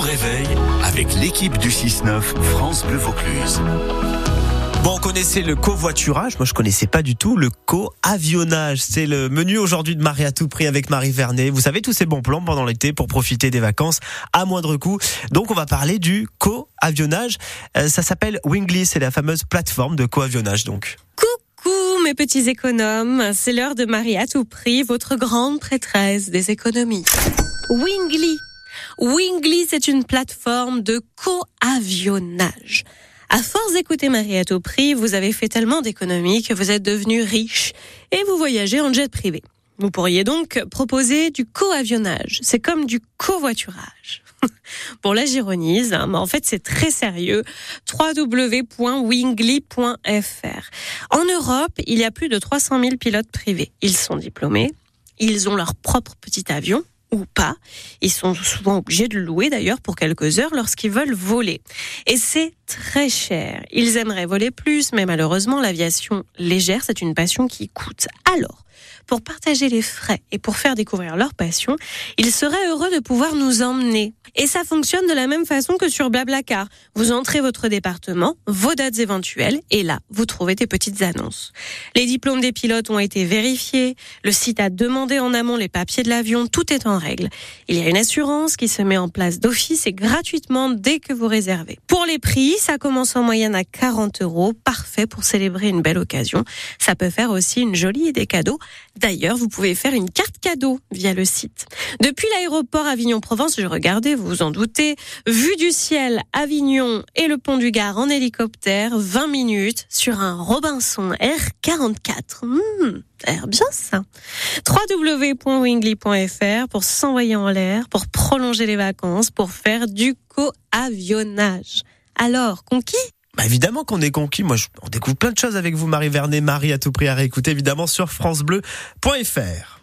réveil avec l'équipe du 6-9 France Bleu Vaucluse. Bon, on connaissait le covoiturage. Moi, je connaissais pas du tout le co-avionnage. C'est le menu aujourd'hui de Marie à tout prix avec Marie Vernet. Vous savez, tous ces bons plans pendant l'été pour profiter des vacances à moindre coût. Donc, on va parler du co-avionnage. Euh, ça s'appelle Wingly. C'est la fameuse plateforme de co-avionnage, donc. Coucou, mes petits économes. C'est l'heure de Marie à tout prix, votre grande prêtresse des économies. Wingly. Wingly, c'est une plateforme de co-avionnage. À force d'écouter Marie à tout prix, vous avez fait tellement d'économies que vous êtes devenu riche et vous voyagez en jet privé. Vous pourriez donc proposer du co-avionnage. C'est comme du covoiturage. bon, là, j'ironise, hein, mais en fait, c'est très sérieux. www.wingly.fr. En Europe, il y a plus de 300 000 pilotes privés. Ils sont diplômés. Ils ont leur propre petit avion ou pas. Ils sont souvent obligés de louer d'ailleurs pour quelques heures lorsqu'ils veulent voler. Et c'est très cher. Ils aimeraient voler plus, mais malheureusement l'aviation légère, c'est une passion qui coûte. Alors, pour partager les frais et pour faire découvrir leur passion, ils seraient heureux de pouvoir nous emmener. Et ça fonctionne de la même façon que sur Blablacar. Vous entrez votre département, vos dates éventuelles, et là, vous trouvez des petites annonces. Les diplômes des pilotes ont été vérifiés, le site a demandé en amont les papiers de l'avion, tout est en règle. Il y a une assurance qui se met en place d'office et gratuitement dès que vous réservez. Pour les prix, ça commence en moyenne à 40 euros, parfait pour célébrer une belle occasion. Ça peut faire aussi une jolie idée cadeau. D'ailleurs, vous pouvez faire une carte cadeau via le site. Depuis l'aéroport Avignon-Provence, je regardais, vous vous en doutez, vue du ciel Avignon et le pont du Gard en hélicoptère, 20 minutes sur un Robinson R44. Mmh, l'air bien ça. www.wingly.fr pour s'envoyer en l'air, pour prolonger les vacances, pour faire du co-avionnage. Alors, conquis? Bah, évidemment qu'on est conquis. Moi, je- on découvre plein de choses avec vous, Marie Vernet. Marie à tout prix à réécouter, évidemment, sur FranceBleu.fr.